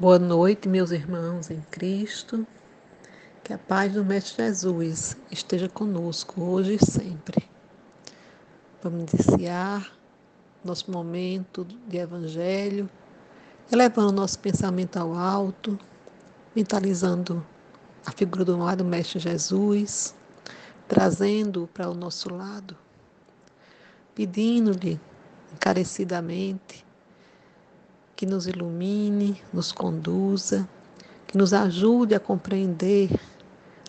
Boa noite, meus irmãos em Cristo. Que a paz do Mestre Jesus esteja conosco hoje e sempre. Vamos iniciar nosso momento de Evangelho, elevando nosso pensamento ao alto, mentalizando a figura do amado Mestre Jesus, trazendo-o para o nosso lado, pedindo-lhe encarecidamente que nos ilumine, nos conduza, que nos ajude a compreender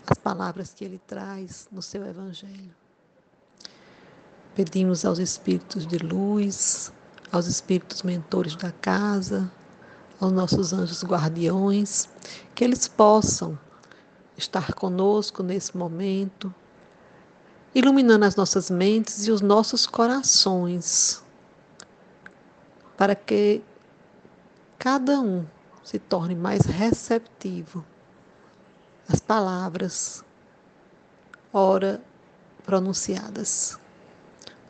as palavras que ele traz no seu Evangelho. Pedimos aos espíritos de luz, aos espíritos mentores da casa, aos nossos anjos guardiões, que eles possam estar conosco nesse momento, iluminando as nossas mentes e os nossos corações, para que cada um se torne mais receptivo às palavras, ora pronunciadas.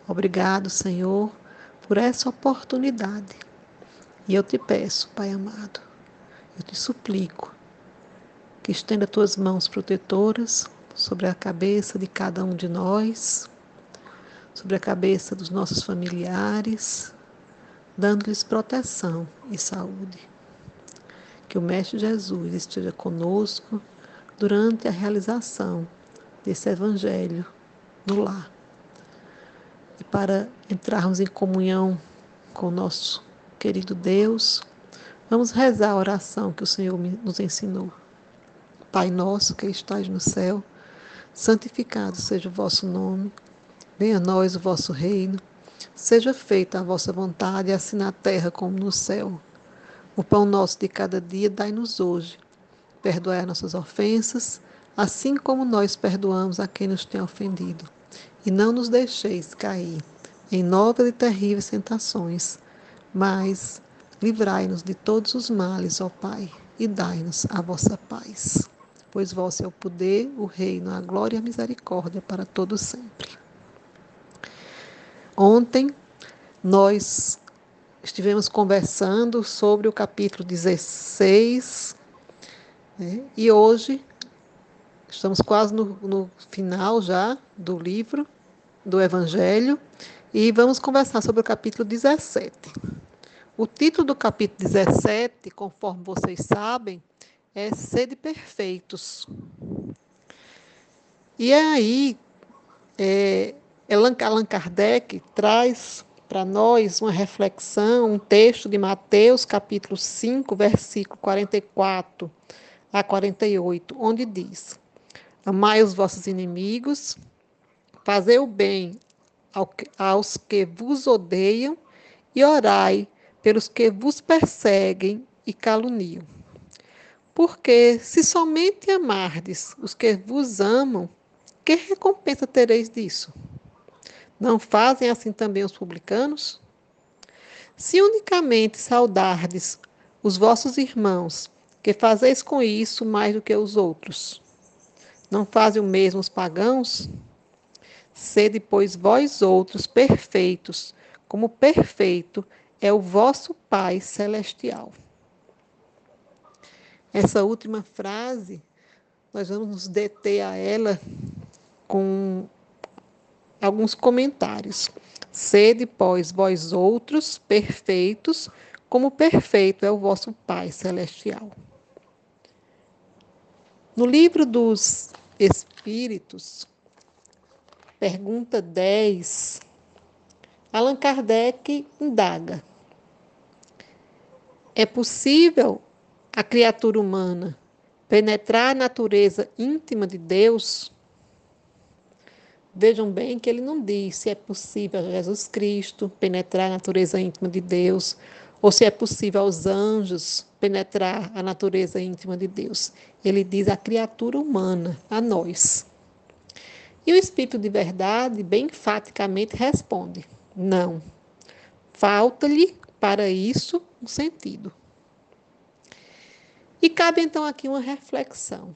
Obrigado, Senhor, por essa oportunidade. E eu te peço, Pai amado, eu te suplico que estenda tuas mãos protetoras sobre a cabeça de cada um de nós, sobre a cabeça dos nossos familiares, dando-lhes proteção e saúde. Que o Mestre Jesus esteja conosco durante a realização desse Evangelho no lar. E para entrarmos em comunhão com o nosso querido Deus, vamos rezar a oração que o Senhor nos ensinou. Pai nosso que estás no céu, santificado seja o vosso nome, venha a nós o vosso reino. Seja feita a vossa vontade, assim na terra como no céu. O pão nosso de cada dia dai-nos hoje. Perdoai nossas ofensas, assim como nós perdoamos a quem nos tem ofendido. E não nos deixeis cair em novas e terríveis tentações, mas livrai-nos de todos os males, ó Pai, e dai-nos a vossa paz. Pois vosso é o poder, o reino, a glória e a misericórdia para todos sempre. Ontem nós estivemos conversando sobre o capítulo 16 né? e hoje estamos quase no, no final já do livro do Evangelho e vamos conversar sobre o capítulo 17. O título do capítulo 17, conforme vocês sabem, é Sede Perfeitos. E aí, é, Allan Kardec traz para nós uma reflexão, um texto de Mateus, capítulo 5, versículo 44 a 48, onde diz: Amai os vossos inimigos, fazei o bem aos que vos odeiam e orai pelos que vos perseguem e caluniam. Porque se somente amardes os que vos amam, que recompensa tereis disso? Não fazem assim também os publicanos? Se unicamente saudardes os vossos irmãos, que fazeis com isso mais do que os outros, não fazem o mesmo os pagãos? Sede, pois, vós outros perfeitos, como perfeito é o vosso Pai celestial. Essa última frase, nós vamos nos deter a ela com alguns comentários. Sede, pois, vós outros perfeitos, como perfeito é o vosso Pai celestial. No livro dos Espíritos, pergunta 10, Allan Kardec indaga: É possível a criatura humana penetrar a natureza íntima de Deus? Vejam bem que ele não diz se é possível a Jesus Cristo penetrar a natureza íntima de Deus, ou se é possível aos anjos penetrar a natureza íntima de Deus. Ele diz a criatura humana, a nós. E o Espírito de Verdade, bem enfaticamente, responde: não. Falta-lhe para isso um sentido. E cabe então aqui uma reflexão.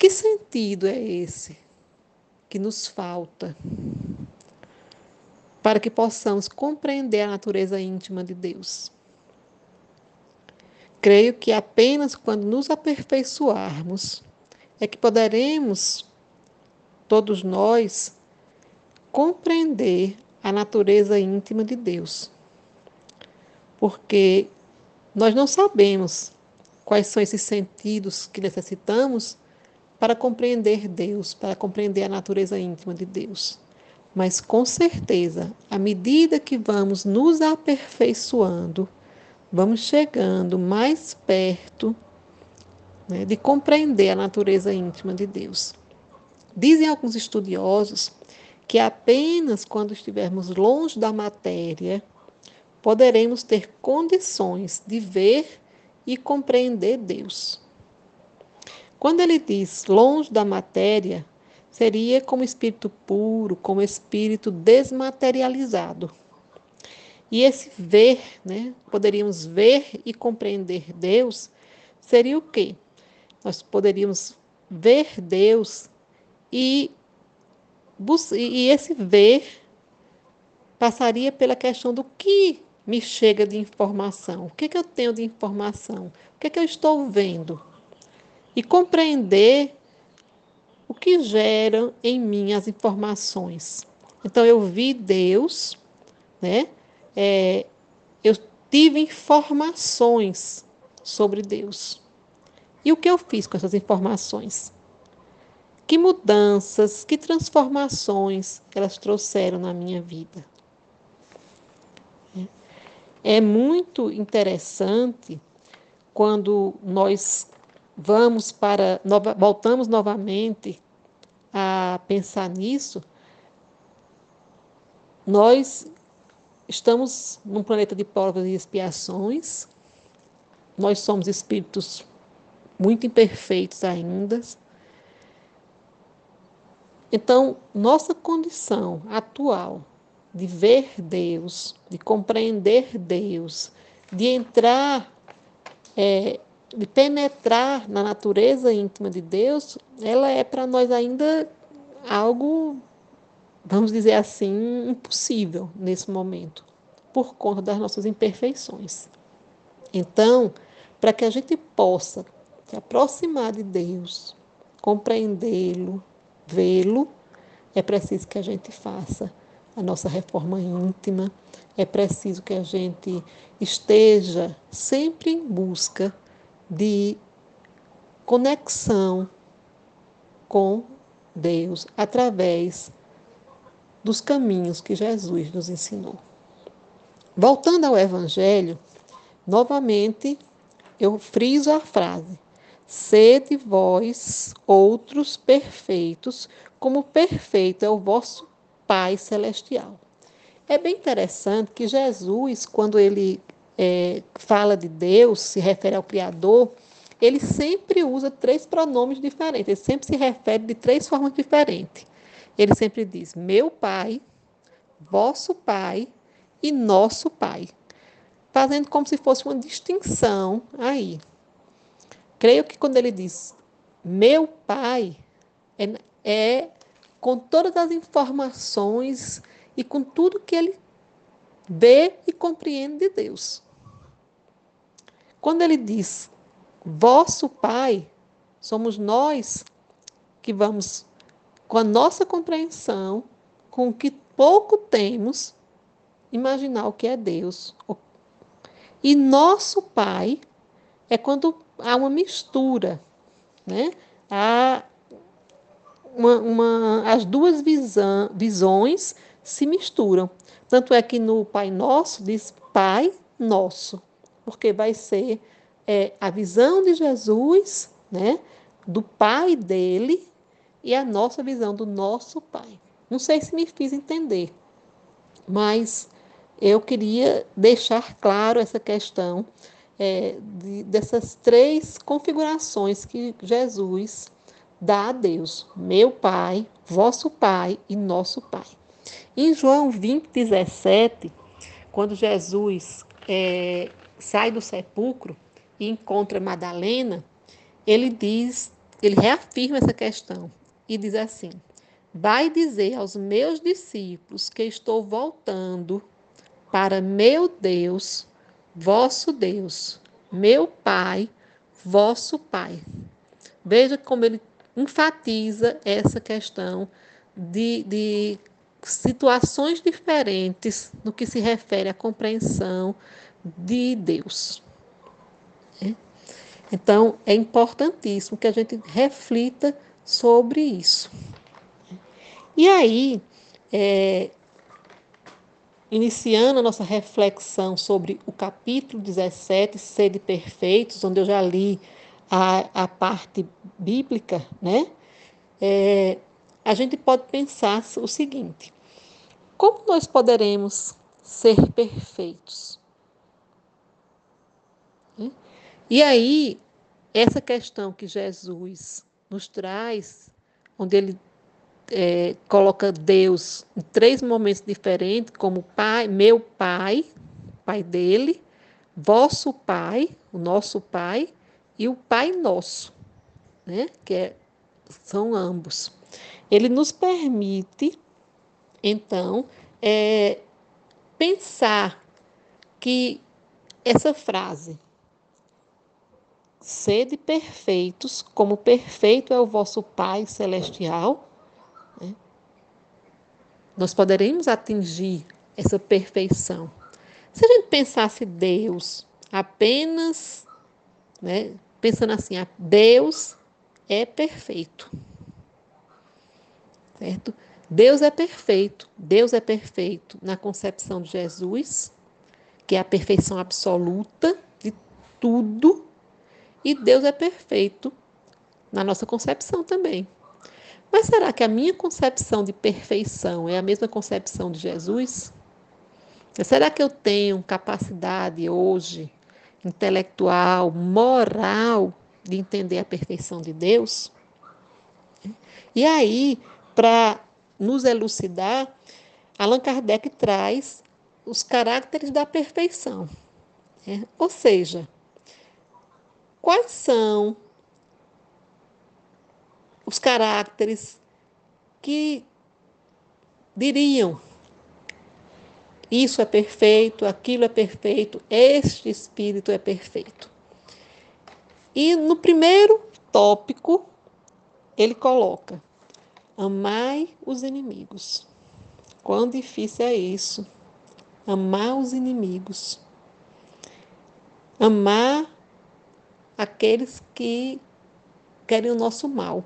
Que sentido é esse que nos falta para que possamos compreender a natureza íntima de Deus? creio que apenas quando nos aperfeiçoarmos é que poderemos, todos nós, compreender a natureza íntima de Deus. Porque nós não sabemos quais são esses sentidos que necessitamos para compreender Deus, para compreender a natureza íntima de Deus. Mas com certeza, à medida que vamos nos aperfeiçoando, vamos chegando mais perto né, de compreender a natureza íntima de Deus. Dizem alguns estudiosos que apenas quando estivermos longe da matéria poderemos ter condições de ver e compreender Deus. Quando ele diz longe da matéria, seria como espírito puro, como espírito desmaterializado. E esse ver, né, poderíamos ver e compreender Deus, seria o quê? Nós poderíamos ver Deus e, e esse ver passaria pela questão do que me chega de informação, o que, que eu tenho de informação, o que, que eu estou vendo. E compreender o que geram em mim as informações. Então, eu vi Deus, né? É, eu tive informações sobre Deus. E o que eu fiz com essas informações? Que mudanças, que transformações elas trouxeram na minha vida? É muito interessante quando nós vamos para nova, voltamos novamente a pensar nisso, nós estamos num planeta de provas e expiações. Nós somos espíritos muito imperfeitos ainda. Então, nossa condição atual de ver Deus, de compreender Deus, de entrar é, de penetrar na natureza íntima de Deus, ela é para nós ainda algo, vamos dizer assim, impossível nesse momento, por conta das nossas imperfeições. Então, para que a gente possa se aproximar de Deus, compreendê-lo, vê-lo, é preciso que a gente faça a nossa reforma íntima, é preciso que a gente esteja sempre em busca de conexão com Deus através dos caminhos que Jesus nos ensinou. Voltando ao Evangelho, novamente eu friso a frase: sede vós outros perfeitos, como perfeito é o vosso Pai Celestial. É bem interessante que Jesus, quando ele é, fala de Deus, se refere ao Criador, ele sempre usa três pronomes diferentes, ele sempre se refere de três formas diferentes. Ele sempre diz: meu Pai, vosso Pai e nosso Pai, fazendo como se fosse uma distinção aí. Creio que quando ele diz meu Pai, é, é com todas as informações e com tudo que ele vê e compreende de Deus. Quando ele diz vosso Pai, somos nós que vamos, com a nossa compreensão, com o que pouco temos, imaginar o que é Deus. E nosso Pai é quando há uma mistura, né? Há uma, uma, as duas visão, visões se misturam. Tanto é que no Pai Nosso diz Pai Nosso porque vai ser é, a visão de Jesus, né, do Pai dele e a nossa visão do nosso Pai. Não sei se me fiz entender, mas eu queria deixar claro essa questão é, de, dessas três configurações que Jesus dá a Deus: meu Pai, vosso Pai e nosso Pai. Em João 20, 17, quando Jesus é, sai do sepulcro e encontra Madalena, ele diz, ele reafirma essa questão e diz assim: Vai dizer aos meus discípulos que estou voltando para meu Deus, vosso Deus, meu Pai, vosso Pai. Veja como ele enfatiza essa questão de, de situações diferentes no que se refere à compreensão de Deus. É? Então, é importantíssimo que a gente reflita sobre isso. E aí, é, iniciando a nossa reflexão sobre o capítulo 17, Sede Perfeitos, onde eu já li a, a parte bíblica, né? É, a gente pode pensar o seguinte: como nós poderemos ser perfeitos? E aí, essa questão que Jesus nos traz, onde ele é, coloca Deus em três momentos diferentes, como Pai, meu Pai, Pai dele, vosso Pai, o nosso Pai, e o Pai Nosso, né? que é, são ambos. Ele nos permite, então, é, pensar que essa frase, sede perfeitos, como perfeito é o vosso Pai Celestial, né? nós poderemos atingir essa perfeição. Se a gente pensasse Deus apenas né, pensando assim, ah, Deus é perfeito. Certo? Deus é perfeito. Deus é perfeito na concepção de Jesus, que é a perfeição absoluta de tudo, e Deus é perfeito na nossa concepção também. Mas será que a minha concepção de perfeição é a mesma concepção de Jesus? Será que eu tenho capacidade hoje intelectual, moral de entender a perfeição de Deus. E aí, para nos elucidar, Allan Kardec traz os caracteres da perfeição. Né? Ou seja, quais são os caracteres que diriam isso é perfeito, aquilo é perfeito, este espírito é perfeito. E no primeiro tópico, ele coloca: amai os inimigos. Quão difícil é isso? Amar os inimigos. Amar aqueles que querem o nosso mal.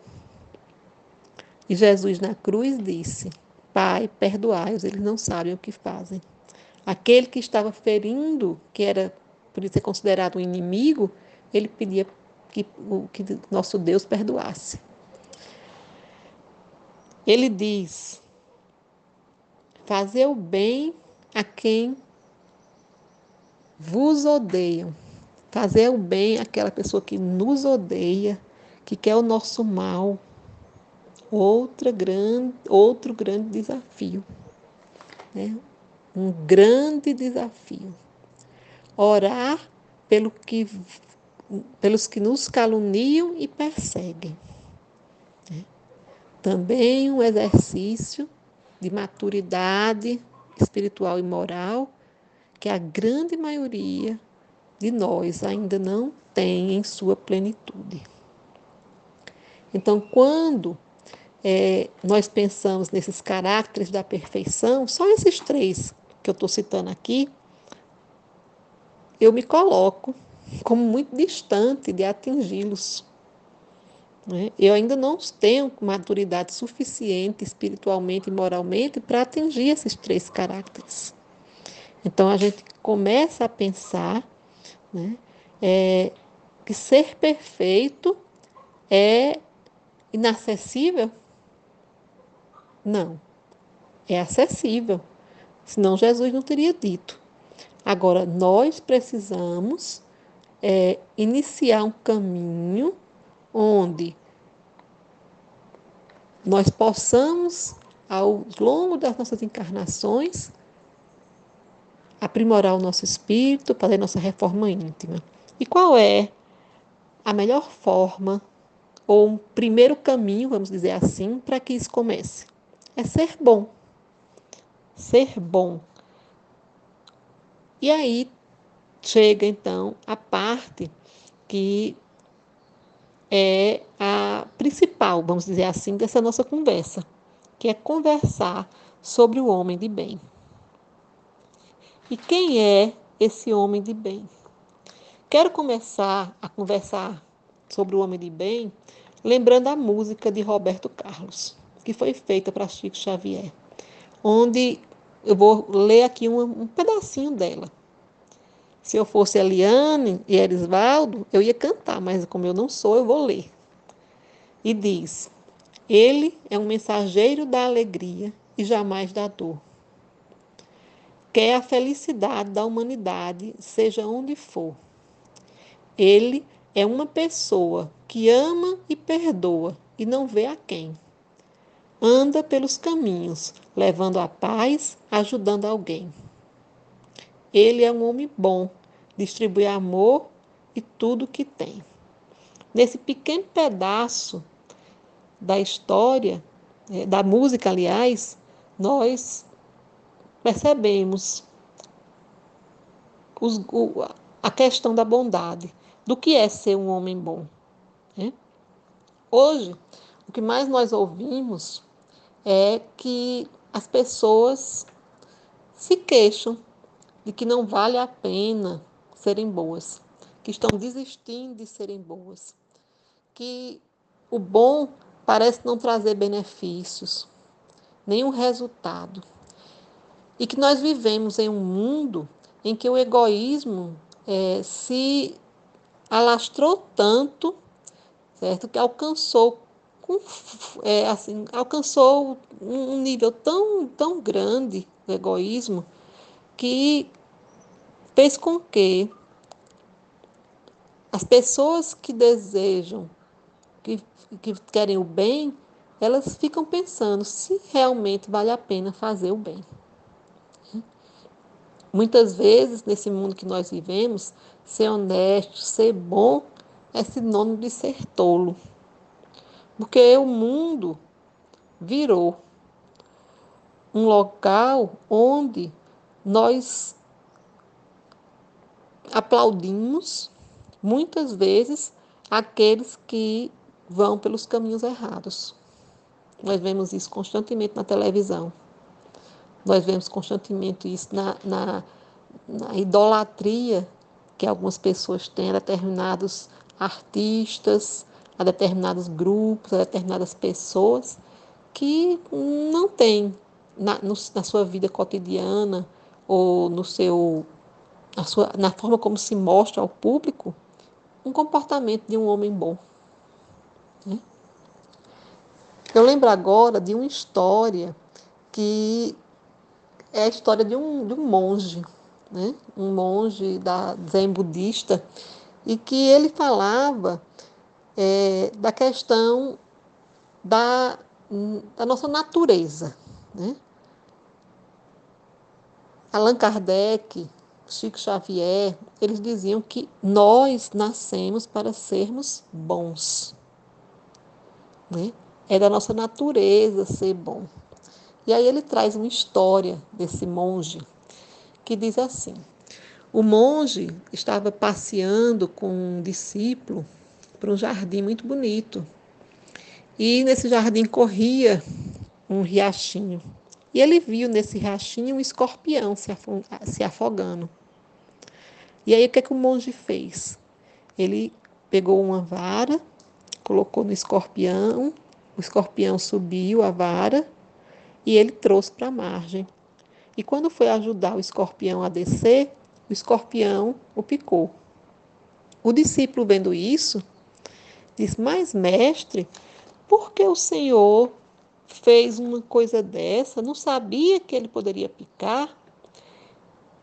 E Jesus na cruz disse: Pai, perdoai-os, eles não sabem o que fazem. Aquele que estava ferindo, que era por ser considerado um inimigo, ele pedia que, que nosso Deus perdoasse. Ele diz: fazer o bem a quem vos odeiam. Fazer o bem àquela pessoa que nos odeia, que quer o nosso mal. Outra grande, outro grande desafio. Né? um grande desafio. Orar pelo que, pelos que nos caluniam e perseguem. Né? Também um exercício de maturidade espiritual e moral que a grande maioria de nós ainda não tem em sua plenitude. Então, quando é, nós pensamos nesses caracteres da perfeição, só esses três que eu estou citando aqui, eu me coloco como muito distante de atingi-los. Né? Eu ainda não tenho maturidade suficiente espiritualmente e moralmente para atingir esses três caracteres. Então a gente começa a pensar né, é, que ser perfeito é inacessível? Não, é acessível. Senão Jesus não teria dito. Agora, nós precisamos é, iniciar um caminho onde nós possamos, ao longo das nossas encarnações, aprimorar o nosso espírito, fazer nossa reforma íntima. E qual é a melhor forma, ou um primeiro caminho, vamos dizer assim, para que isso comece? É ser bom ser bom. E aí chega então a parte que é a principal, vamos dizer assim, dessa nossa conversa, que é conversar sobre o homem de bem. E quem é esse homem de bem? Quero começar a conversar sobre o homem de bem lembrando a música de Roberto Carlos, que foi feita para Chico Xavier, onde eu vou ler aqui um, um pedacinho dela. Se eu fosse Eliane e Erisvaldo, eu ia cantar, mas como eu não sou, eu vou ler. E diz: Ele é um mensageiro da alegria e jamais da dor. Quer a felicidade da humanidade, seja onde for. Ele é uma pessoa que ama e perdoa e não vê a quem. Anda pelos caminhos, levando a paz, ajudando alguém. Ele é um homem bom, distribui amor e tudo que tem. Nesse pequeno pedaço da história, é, da música, aliás, nós percebemos os, a questão da bondade, do que é ser um homem bom. Né? Hoje, o que mais nós ouvimos é que as pessoas se queixam de que não vale a pena serem boas, que estão desistindo de serem boas, que o bom parece não trazer benefícios, nenhum resultado. E que nós vivemos em um mundo em que o egoísmo é, se alastrou tanto, certo, que alcançou é, assim, alcançou um nível tão, tão grande do egoísmo que fez com que as pessoas que desejam, que, que querem o bem, elas ficam pensando se realmente vale a pena fazer o bem. Muitas vezes, nesse mundo que nós vivemos, ser honesto, ser bom, é sinônimo de ser tolo. Porque o mundo virou um local onde nós aplaudimos muitas vezes aqueles que vão pelos caminhos errados. Nós vemos isso constantemente na televisão. Nós vemos constantemente isso na, na, na idolatria que algumas pessoas têm a determinados artistas, a determinados grupos, a determinadas pessoas que não têm na, no, na sua vida cotidiana ou no seu, na, sua, na forma como se mostra ao público um comportamento de um homem bom. Né? Eu lembro agora de uma história que é a história de um, de um monge, né? um monge da zen budista, e que ele falava é, da questão da, da nossa natureza. Né? Allan Kardec, Chico Xavier, eles diziam que nós nascemos para sermos bons. Né? É da nossa natureza ser bom. E aí ele traz uma história desse monge que diz assim: o monge estava passeando com um discípulo para um jardim muito bonito. E nesse jardim corria um riachinho. E ele viu nesse riachinho um escorpião se afogando. E aí o que, é que o monge fez? Ele pegou uma vara, colocou no escorpião, o escorpião subiu a vara e ele trouxe para a margem. E quando foi ajudar o escorpião a descer, o escorpião o picou. O discípulo, vendo isso, disse: Mas, mestre, por que o senhor fez uma coisa dessa? Não sabia que ele poderia picar?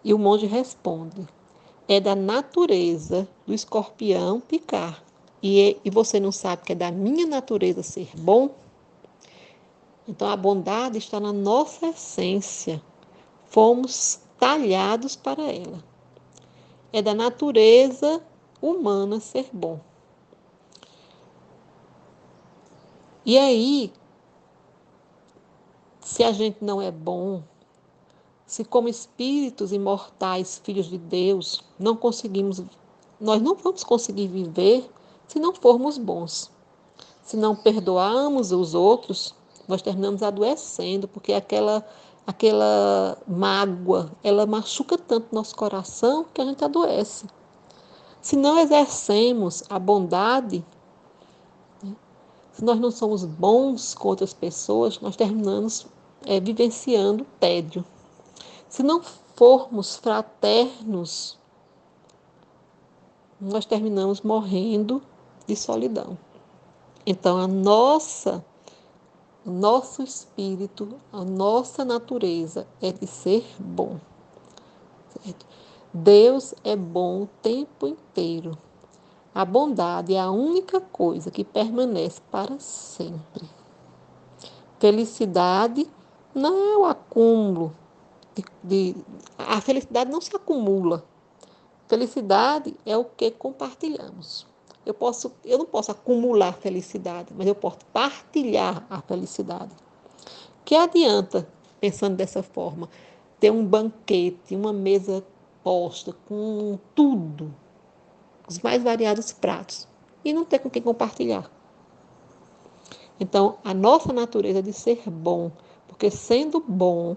E o monge responde: É da natureza do escorpião picar. E, e você não sabe que é da minha natureza ser bom? Então a bondade está na nossa essência. Fomos talhados para ela. É da natureza humana ser bom. E aí, se a gente não é bom, se como espíritos imortais, filhos de Deus, não conseguimos nós não vamos conseguir viver se não formos bons. Se não perdoarmos os outros, nós terminamos adoecendo, porque aquela aquela mágoa, ela machuca tanto nosso coração que a gente adoece. Se não exercemos a bondade, né, se nós não somos bons com outras pessoas, nós terminamos é, vivenciando tédio. Se não formos fraternos, nós terminamos morrendo de solidão. Então, a nossa, nosso espírito, a nossa natureza é de ser bom. Certo? Deus é bom o tempo inteiro. A bondade é a única coisa que permanece para sempre. Felicidade não é o acúmulo de, de, a felicidade não se acumula. Felicidade é o que compartilhamos. Eu, posso, eu não posso acumular felicidade, mas eu posso partilhar a felicidade. Que adianta, pensando dessa forma, ter um banquete, uma mesa posta com tudo, os mais variados pratos, e não ter com quem compartilhar? Então, a nossa natureza de ser bom, porque sendo bom,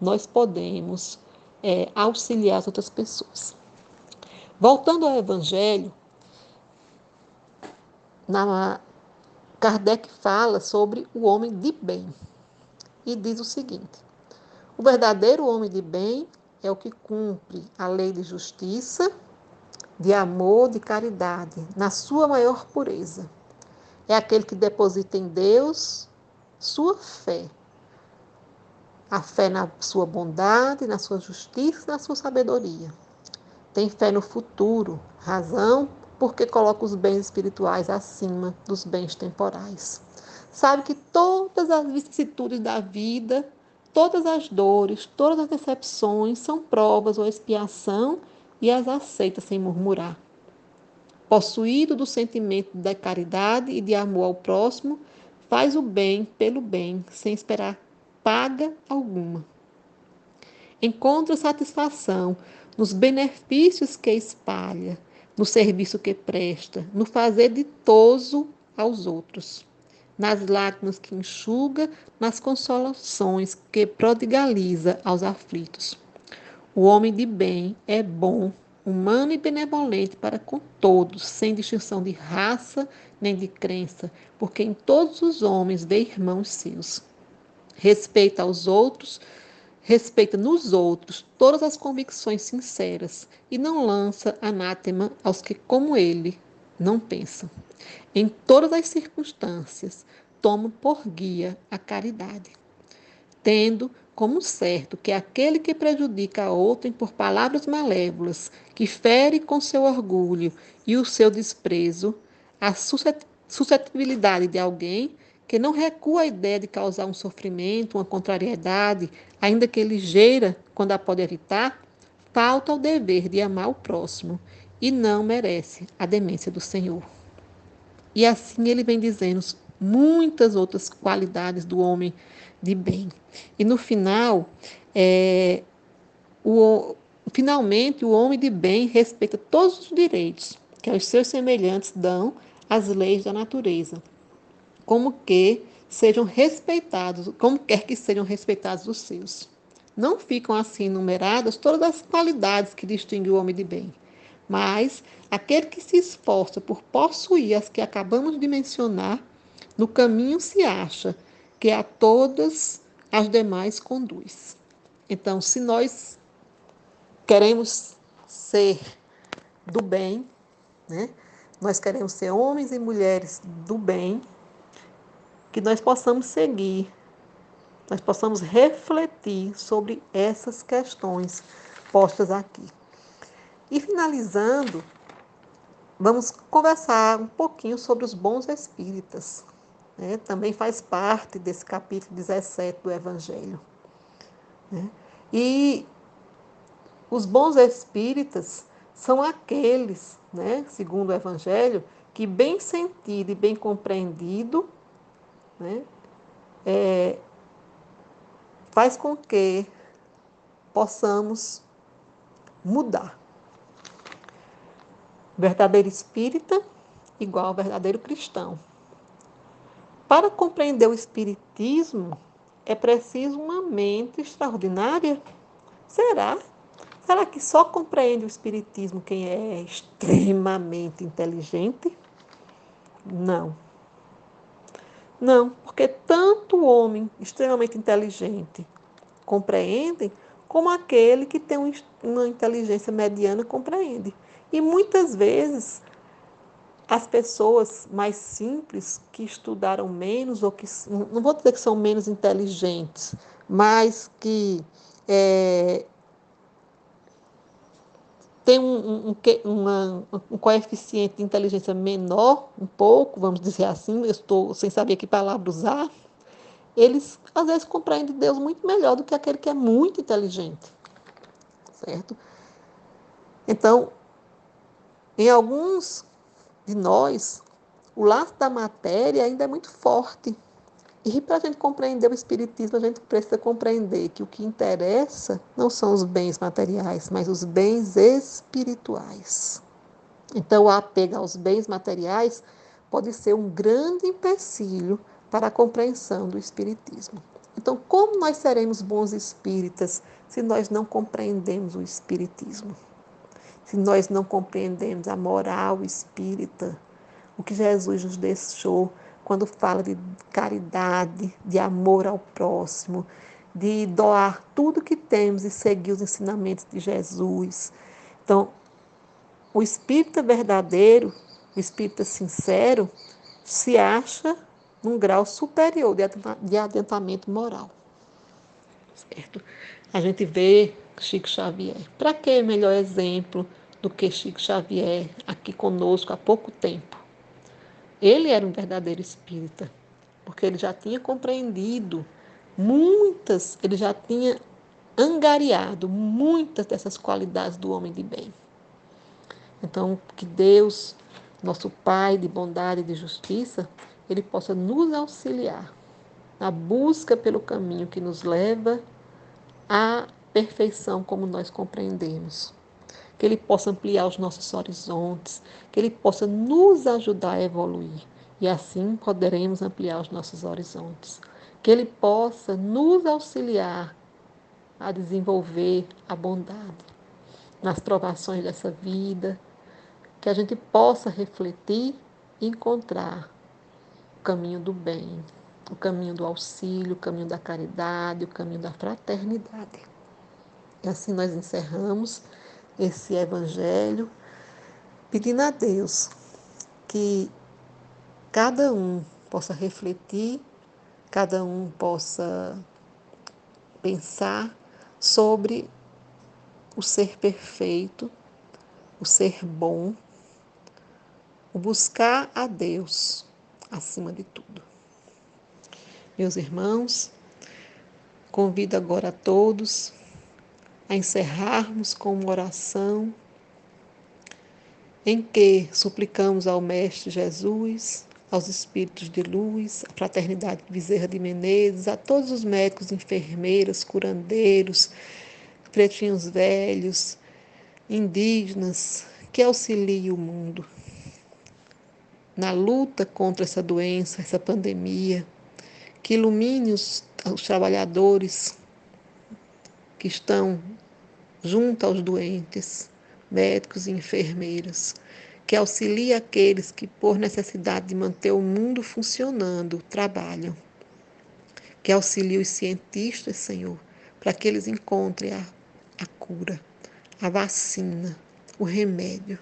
nós podemos é, auxiliar as outras pessoas. Voltando ao Evangelho, na, Kardec fala sobre o homem de bem e diz o seguinte: o verdadeiro homem de bem é o que cumpre a lei de justiça, de amor, de caridade, na sua maior pureza. É aquele que deposita em Deus sua fé a fé na sua bondade, na sua justiça, na sua sabedoria. Tem fé no futuro, razão porque coloca os bens espirituais acima dos bens temporais. Sabe que todas as vicissitudes da vida, todas as dores, todas as decepções são provas ou expiação e as aceita sem murmurar. Possuído do sentimento da caridade e de amor ao próximo, faz o bem pelo bem, sem esperar paga alguma. Encontra satisfação nos benefícios que espalha, no serviço que presta, no fazer ditoso aos outros, nas lágrimas que enxuga, nas consolações que prodigaliza aos aflitos. O homem de bem é bom, humano e benevolente para com todos, sem distinção de raça nem de crença, porque em todos os homens vê irmãos seus respeita aos outros, respeita nos outros todas as convicções sinceras e não lança anátema aos que, como ele, não pensam. Em todas as circunstâncias, toma por guia a caridade, tendo como certo que aquele que prejudica a outrem por palavras malévolas, que fere com seu orgulho e o seu desprezo, a suscetibilidade de alguém, que não recua a ideia de causar um sofrimento, uma contrariedade, ainda que ligeira, quando a pode evitar, falta o dever de amar o próximo e não merece a demência do Senhor. E assim ele vem dizendo muitas outras qualidades do homem de bem. E no final, é, o, finalmente, o homem de bem respeita todos os direitos que os seus semelhantes dão às leis da natureza como que sejam respeitados, como quer que sejam respeitados os seus. Não ficam assim enumeradas todas as qualidades que distinguem o homem de bem, mas aquele que se esforça por possuir as que acabamos de mencionar, no caminho se acha que a todas as demais conduz. Então, se nós queremos ser do bem, né? Nós queremos ser homens e mulheres do bem, que nós possamos seguir, nós possamos refletir sobre essas questões postas aqui. E finalizando, vamos conversar um pouquinho sobre os bons espíritas. Né? Também faz parte desse capítulo 17 do Evangelho. Né? E os bons espíritas são aqueles, né, segundo o Evangelho, que bem sentido e bem compreendido né, é, faz com que possamos mudar. verdadeiro espírita igual ao verdadeiro cristão. Para compreender o espiritismo, é preciso uma mente extraordinária? Será? Será que só compreende o espiritismo quem é extremamente inteligente? Não. Não, porque tanto o homem extremamente inteligente compreende, como aquele que tem uma inteligência mediana compreende. E muitas vezes as pessoas mais simples que estudaram menos ou que não vou dizer que são menos inteligentes, mas que é, tem um, um, uma, um coeficiente de inteligência menor, um pouco, vamos dizer assim, eu estou sem saber que palavra usar, eles às vezes compreendem Deus muito melhor do que aquele que é muito inteligente. Certo? Então, em alguns de nós, o laço da matéria ainda é muito forte. E para a gente compreender o Espiritismo, a gente precisa compreender que o que interessa não são os bens materiais, mas os bens espirituais. Então, o apego aos bens materiais pode ser um grande empecilho para a compreensão do Espiritismo. Então, como nós seremos bons espíritas se nós não compreendemos o Espiritismo? Se nós não compreendemos a moral espírita, o que Jesus nos deixou quando fala de caridade, de amor ao próximo, de doar tudo que temos e seguir os ensinamentos de Jesus. Então, o espírita verdadeiro, o espírita sincero, se acha num grau superior de adentamento moral. Certo? A gente vê Chico Xavier. Para que melhor exemplo do que Chico Xavier aqui conosco há pouco tempo? Ele era um verdadeiro espírita, porque ele já tinha compreendido muitas, ele já tinha angariado muitas dessas qualidades do homem de bem. Então, que Deus, nosso Pai de bondade e de justiça, ele possa nos auxiliar na busca pelo caminho que nos leva à perfeição como nós compreendemos que Ele possa ampliar os nossos horizontes, que Ele possa nos ajudar a evoluir. E assim poderemos ampliar os nossos horizontes. Que Ele possa nos auxiliar a desenvolver a bondade nas provações dessa vida, que a gente possa refletir e encontrar o caminho do bem, o caminho do auxílio, o caminho da caridade, o caminho da fraternidade. E assim nós encerramos esse evangelho, pedindo a Deus que cada um possa refletir, cada um possa pensar sobre o ser perfeito, o ser bom, o buscar a Deus acima de tudo. Meus irmãos, convido agora a todos a encerrarmos com uma oração em que suplicamos ao Mestre Jesus, aos Espíritos de Luz, à Fraternidade Bezerra de Menezes, a todos os médicos, enfermeiras, curandeiros, pretinhos velhos, indígenas, que auxiliem o mundo na luta contra essa doença, essa pandemia, que ilumine os, os trabalhadores que estão junto aos doentes, médicos e enfermeiras, que auxilie aqueles que, por necessidade de manter o mundo funcionando, trabalham. Que auxilie os cientistas, Senhor, para que eles encontrem a, a cura, a vacina, o remédio.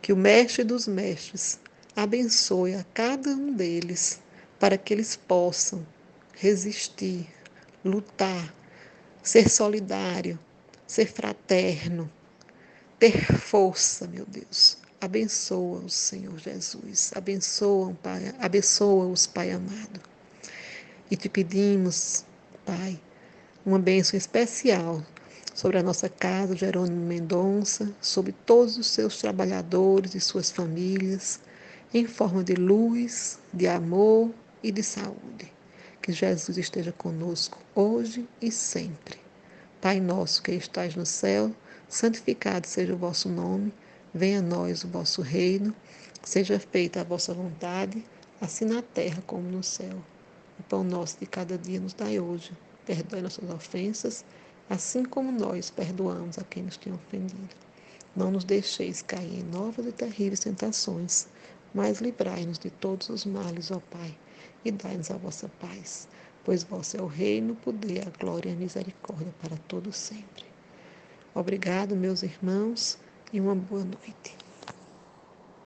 Que o Mestre dos Mestres abençoe a cada um deles para que eles possam resistir, lutar ser solidário, ser fraterno, ter força, meu Deus. Abençoa-os, Senhor Jesus. Abençoa, Pai, abençoa-os, Pai amado. E te pedimos, Pai, uma bênção especial sobre a nossa casa, Jerônimo Mendonça, sobre todos os seus trabalhadores e suas famílias, em forma de luz, de amor e de saúde. Que Jesus esteja conosco hoje e sempre. Pai nosso que estais no céu, santificado seja o vosso nome. Venha a nós o vosso reino, seja feita a vossa vontade, assim na terra como no céu. O pão nosso de cada dia nos dai hoje. Perdoe nossas ofensas, assim como nós perdoamos a quem nos tem ofendido. Não nos deixeis cair em novas e terríveis tentações, mas livrai-nos de todos os males, ó Pai, e dai-nos a vossa paz, pois vosso é o reino, o poder, a glória e a misericórdia para todos sempre. Obrigado, meus irmãos, e uma boa noite.